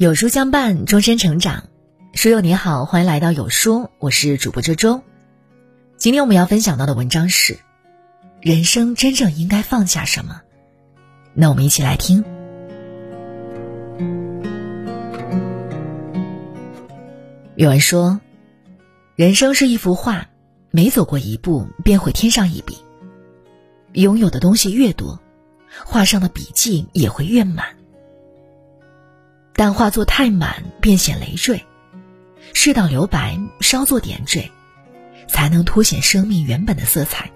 有书相伴，终身成长。书友你好，欢迎来到有书，我是主播周周。今天我们要分享到的文章是：人生真正应该放下什么？那我们一起来听。有人说，人生是一幅画，每走过一步，便会添上一笔。拥有的东西越多，画上的笔记也会越满。但画作太满，便显累赘；适当留白，稍作点缀，才能凸显生命原本的色彩。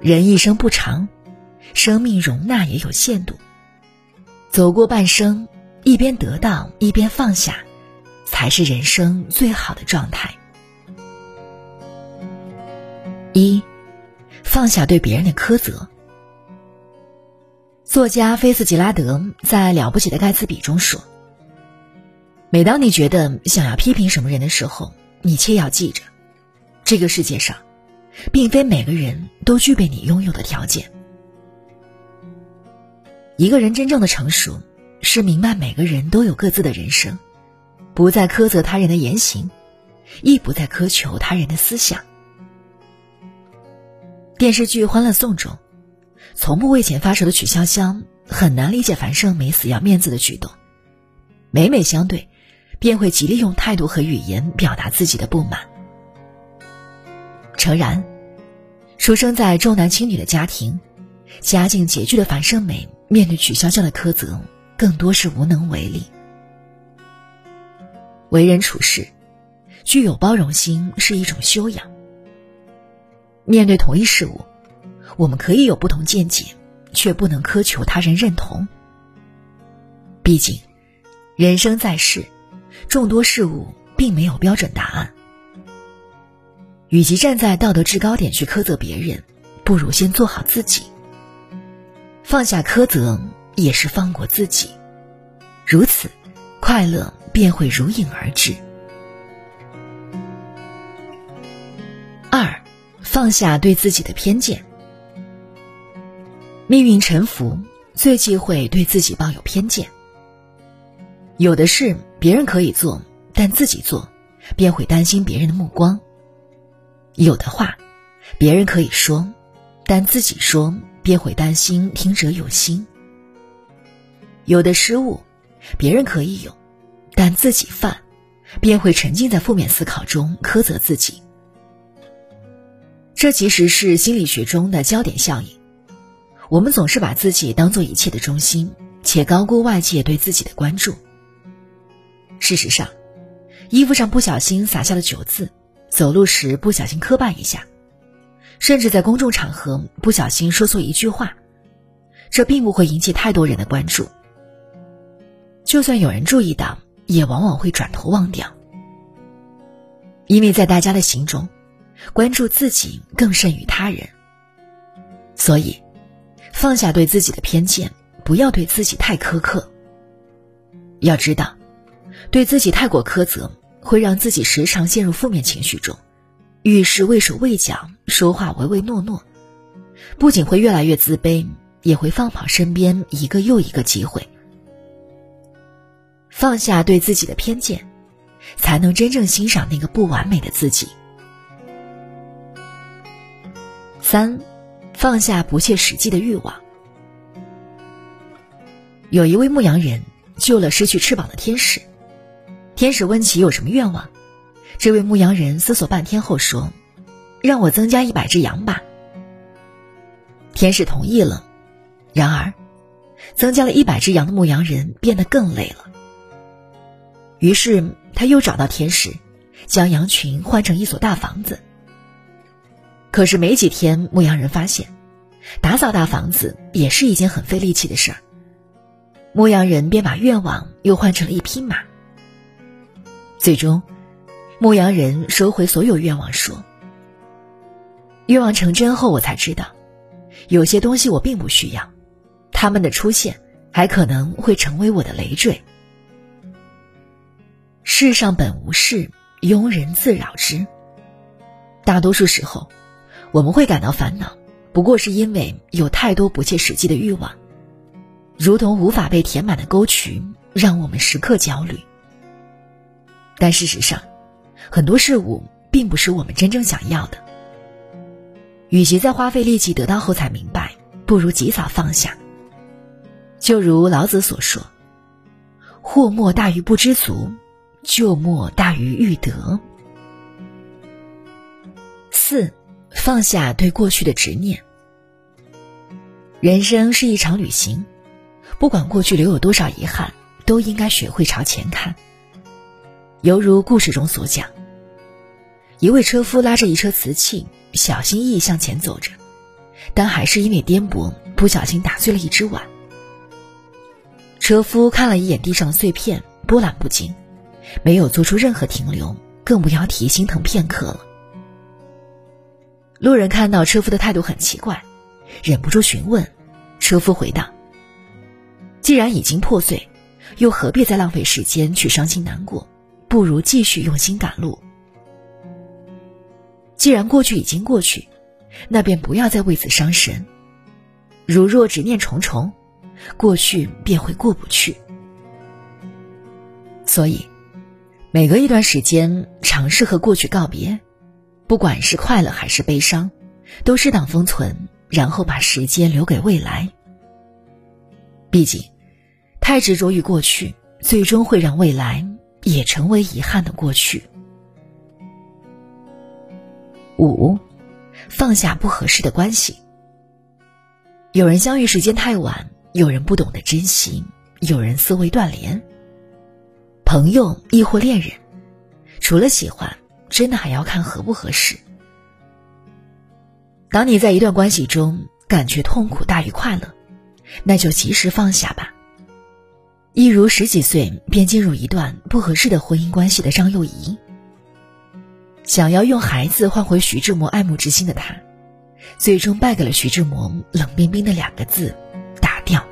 人一生不长，生命容纳也有限度。走过半生，一边得到，一边放下，才是人生最好的状态。一，放下对别人的苛责。作家菲茨杰拉德在《了不起的盖茨比》中说：“每当你觉得想要批评什么人的时候，你切要记着，这个世界上，并非每个人都具备你拥有的条件。一个人真正的成熟，是明白每个人都有各自的人生，不再苛责他人的言行，亦不再苛求他人的思想。”电视剧《欢乐颂》中。从不为钱发愁的曲筱绡很难理解樊胜美死要面子的举动，每每相对，便会极力用态度和语言表达自己的不满。诚然，出生在重男轻女的家庭，家境拮据的樊胜美面对曲筱绡的苛责，更多是无能为力。为人处事，具有包容心是一种修养。面对同一事物。我们可以有不同见解，却不能苛求他人认同。毕竟，人生在世，众多事物并没有标准答案。与其站在道德制高点去苛责别人，不如先做好自己。放下苛责，也是放过自己，如此，快乐便会如影而至。二，放下对自己的偏见。命运沉浮，最忌讳对自己抱有偏见。有的事别人可以做，但自己做，便会担心别人的目光；有的话，别人可以说，但自己说，便会担心听者有心；有的失误，别人可以有，但自己犯，便会沉浸在负面思考中苛责自己。这其实是心理学中的焦点效应。我们总是把自己当做一切的中心，且高估外界对自己的关注。事实上，衣服上不小心洒下了酒渍，走路时不小心磕绊一下，甚至在公众场合不小心说错一句话，这并不会引起太多人的关注。就算有人注意到，也往往会转头忘掉，因为在大家的心中，关注自己更甚于他人。所以。放下对自己的偏见，不要对自己太苛刻。要知道，对自己太过苛责，会让自己时常陷入负面情绪中，遇事畏手畏脚，说话唯唯诺诺，不仅会越来越自卑，也会放跑身边一个又一个机会。放下对自己的偏见，才能真正欣赏那个不完美的自己。三。放下不切实际的欲望。有一位牧羊人救了失去翅膀的天使，天使问其有什么愿望，这位牧羊人思索半天后说：“让我增加一百只羊吧。”天使同意了，然而，增加了一百只羊的牧羊人变得更累了。于是他又找到天使，将羊群换成一所大房子。可是没几天，牧羊人发现，打扫大房子也是一件很费力气的事儿。牧羊人便把愿望又换成了一匹马。最终，牧羊人收回所有愿望，说：“愿望成真后，我才知道，有些东西我并不需要，他们的出现还可能会成为我的累赘。世上本无事，庸人自扰之。大多数时候。”我们会感到烦恼，不过是因为有太多不切实际的欲望，如同无法被填满的沟渠，让我们时刻焦虑。但事实上，很多事物并不是我们真正想要的。与其在花费力气得到后才明白，不如及早放下。就如老子所说：“祸莫大于不知足，咎莫大于欲得。”四，放下对过去的执念。人生是一场旅行，不管过去留有多少遗憾，都应该学会朝前看。犹如故事中所讲，一位车夫拉着一车瓷器，小心翼翼向前走着，但还是因为颠簸，不小心打碎了一只碗。车夫看了一眼地上的碎片，波澜不惊，没有做出任何停留，更不要提心疼片刻了。路人看到车夫的态度很奇怪，忍不住询问。车夫回道：“既然已经破碎，又何必再浪费时间去伤心难过？不如继续用心赶路。既然过去已经过去，那便不要再为此伤神。如若执念重重，过去便会过不去。所以，每隔一段时间，尝试和过去告别，不管是快乐还是悲伤，都适当封存。”然后把时间留给未来。毕竟，太执着于过去，最终会让未来也成为遗憾的过去。五，放下不合适的关系。有人相遇时间太晚，有人不懂得珍惜，有人思维断联。朋友亦或恋人，除了喜欢，真的还要看合不合适。当你在一段关系中感觉痛苦大于快乐，那就及时放下吧。一如十几岁便进入一段不合适的婚姻关系的张幼仪，想要用孩子换回徐志摩爱慕之心的她，最终败给了徐志摩冷冰冰的两个字：打掉。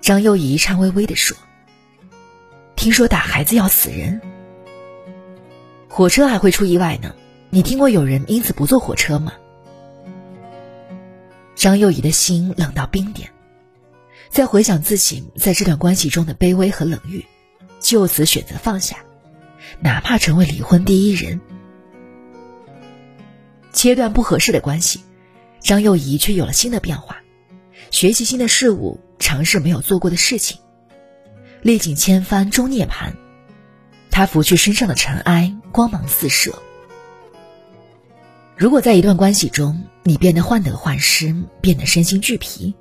张幼仪颤巍巍地说：“听说打孩子要死人，火车还会出意外呢。”你听过有人因此不坐火车吗？张幼仪的心冷到冰点，在回想自己在这段关系中的卑微和冷遇，就此选择放下，哪怕成为离婚第一人。切断不合适的关系，张幼仪却有了新的变化，学习新的事物，尝试没有做过的事情，历尽千帆终涅槃。她拂去身上的尘埃，光芒四射。如果在一段关系中，你变得患得患失，变得身心俱疲，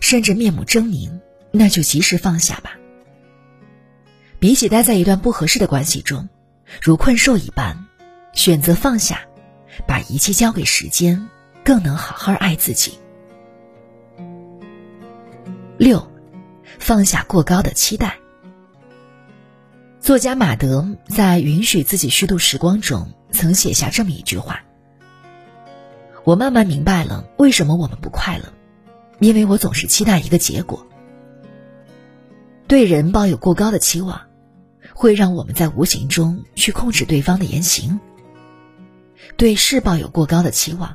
甚至面目狰狞，那就及时放下吧。比起待在一段不合适的关系中，如困兽一般，选择放下，把一切交给时间，更能好好爱自己。六，放下过高的期待。作家马德在《允许自己虚度时光》中曾写下这么一句话。我慢慢明白了为什么我们不快乐，因为我总是期待一个结果。对人抱有过高的期望，会让我们在无形中去控制对方的言行；对事抱有过高的期望，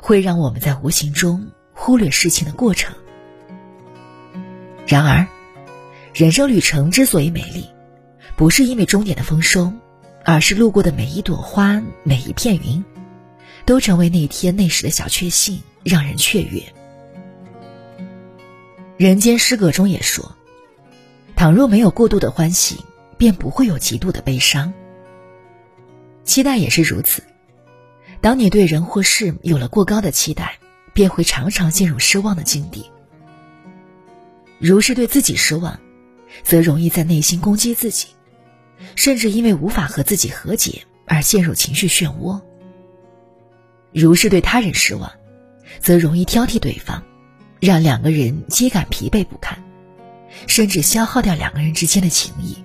会让我们在无形中忽略事情的过程。然而，人生旅程之所以美丽，不是因为终点的丰收，而是路过的每一朵花，每一片云。都成为那天那时的小确幸，让人雀跃。人间失格中也说：“倘若没有过度的欢喜，便不会有极度的悲伤。”期待也是如此。当你对人或事有了过高的期待，便会常常陷入失望的境地。如是对自己失望，则容易在内心攻击自己，甚至因为无法和自己和解而陷入情绪漩涡。如是对他人失望，则容易挑剔对方，让两个人皆感疲惫不堪，甚至消耗掉两个人之间的情谊。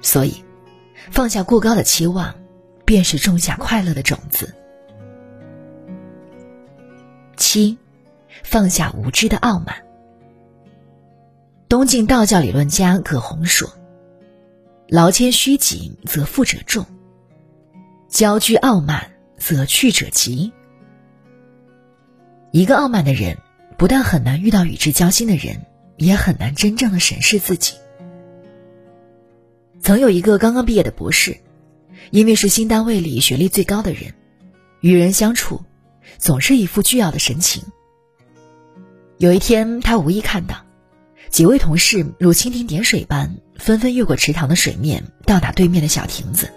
所以，放下过高的期望，便是种下快乐的种子。七，放下无知的傲慢。东晋道教理论家葛洪说：“劳谦虚谨，则富者众；骄居傲慢。”则去者急。一个傲慢的人，不但很难遇到与之交心的人，也很难真正的审视自己。曾有一个刚刚毕业的博士，因为是新单位里学历最高的人，与人相处总是一副倨傲的神情。有一天，他无意看到几位同事如蜻蜓点水般纷纷越过池塘的水面，到达对面的小亭子。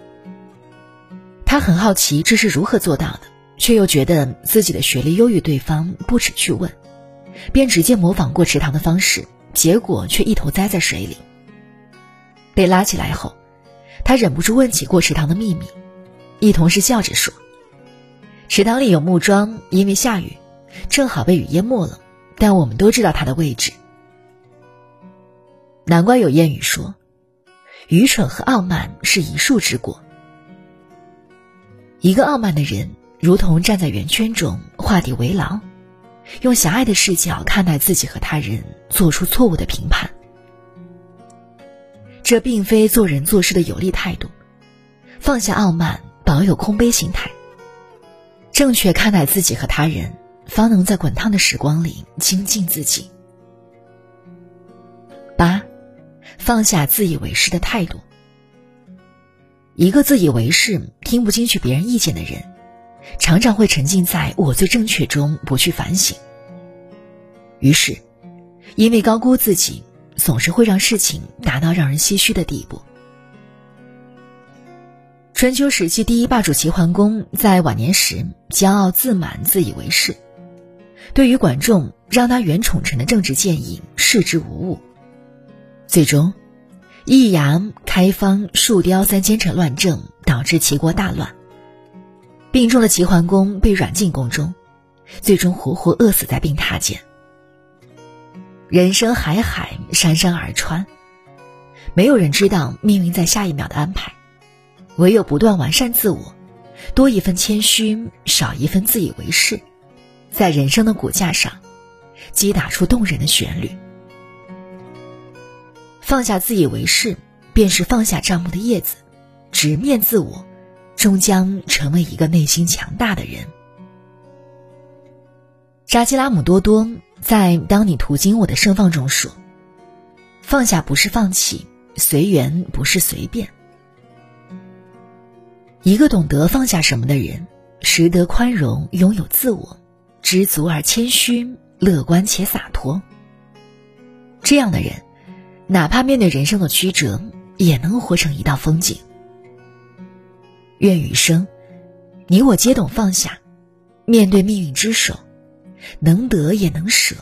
他很好奇这是如何做到的，却又觉得自己的学历优于对方，不耻去问，便直接模仿过池塘的方式，结果却一头栽在水里。被拉起来后，他忍不住问起过池塘的秘密。一同事笑着说：“池塘里有木桩，因为下雨，正好被雨淹没了。但我们都知道它的位置。难怪有谚语说，愚蠢和傲慢是一树之果。”一个傲慢的人，如同站在圆圈中画地为牢，用狭隘的视角看待自己和他人，做出错误的评判。这并非做人做事的有利态度。放下傲慢，保有空杯心态，正确看待自己和他人，方能在滚烫的时光里精进自己。八，放下自以为是的态度。一个自以为是、听不进去别人意见的人，常常会沉浸在我最正确中不去反省。于是，因为高估自己，总是会让事情达到让人唏嘘的地步。春秋时期第一霸主齐桓公在晚年时骄傲自满、自以为是，对于管仲让他原宠臣的政治建议视之无物，最终。易阳、开方、树雕三奸臣乱政，导致齐国大乱。病重的齐桓公被软禁宫中，最终活活饿死在病榻间。人生海海，山山而川，没有人知道命运在下一秒的安排，唯有不断完善自我，多一份谦虚，少一份自以为是，在人生的骨架上，击打出动人的旋律。放下自以为是，便是放下账目的叶子，直面自我，终将成为一个内心强大的人。扎基拉姆多多在《当你途经我的盛放》中说：“放下不是放弃，随缘不是随便。一个懂得放下什么的人，识得宽容，拥有自我，知足而谦虚，乐观且洒脱。这样的人。”哪怕面对人生的曲折，也能活成一道风景。愿余生，你我皆懂放下，面对命运之手，能得也能舍，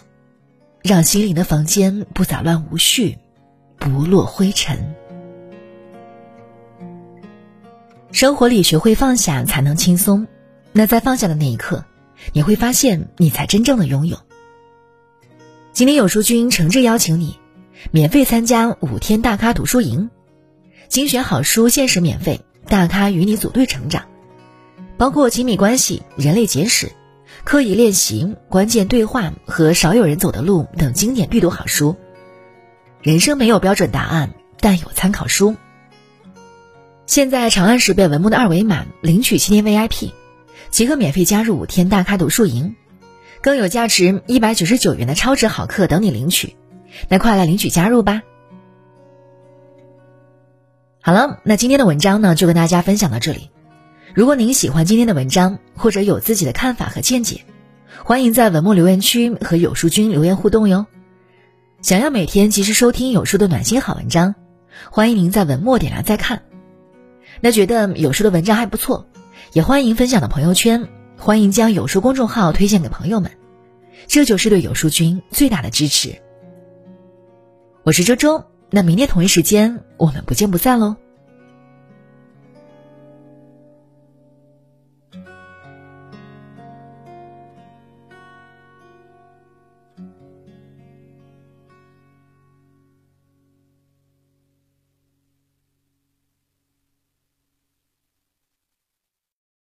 让心灵的房间不杂乱无序，不落灰尘。生活里学会放下，才能轻松。那在放下的那一刻，你会发现，你才真正的拥有。今天有书君诚挚邀请你。免费参加五天大咖读书营，精选好书限时免费，大咖与你组队成长，包括亲密关系、人类简史、刻意练习、关键对话和少有人走的路等经典必读好书。人生没有标准答案，但有参考书。现在长按识别文末的二维码领取七天 VIP，即可免费加入五天大咖读书营，更有价值一百九十九元的超值好课等你领取。那快来领取加入吧！好了，那今天的文章呢，就跟大家分享到这里。如果您喜欢今天的文章，或者有自己的看法和见解，欢迎在文末留言区和有书君留言互动哟。想要每天及时收听有书的暖心好文章，欢迎您在文末点亮再看。那觉得有书的文章还不错，也欢迎分享到朋友圈，欢迎将有书公众号推荐给朋友们，这就是对有书君最大的支持。我是周周，那明天同一时间我们不见不散喽。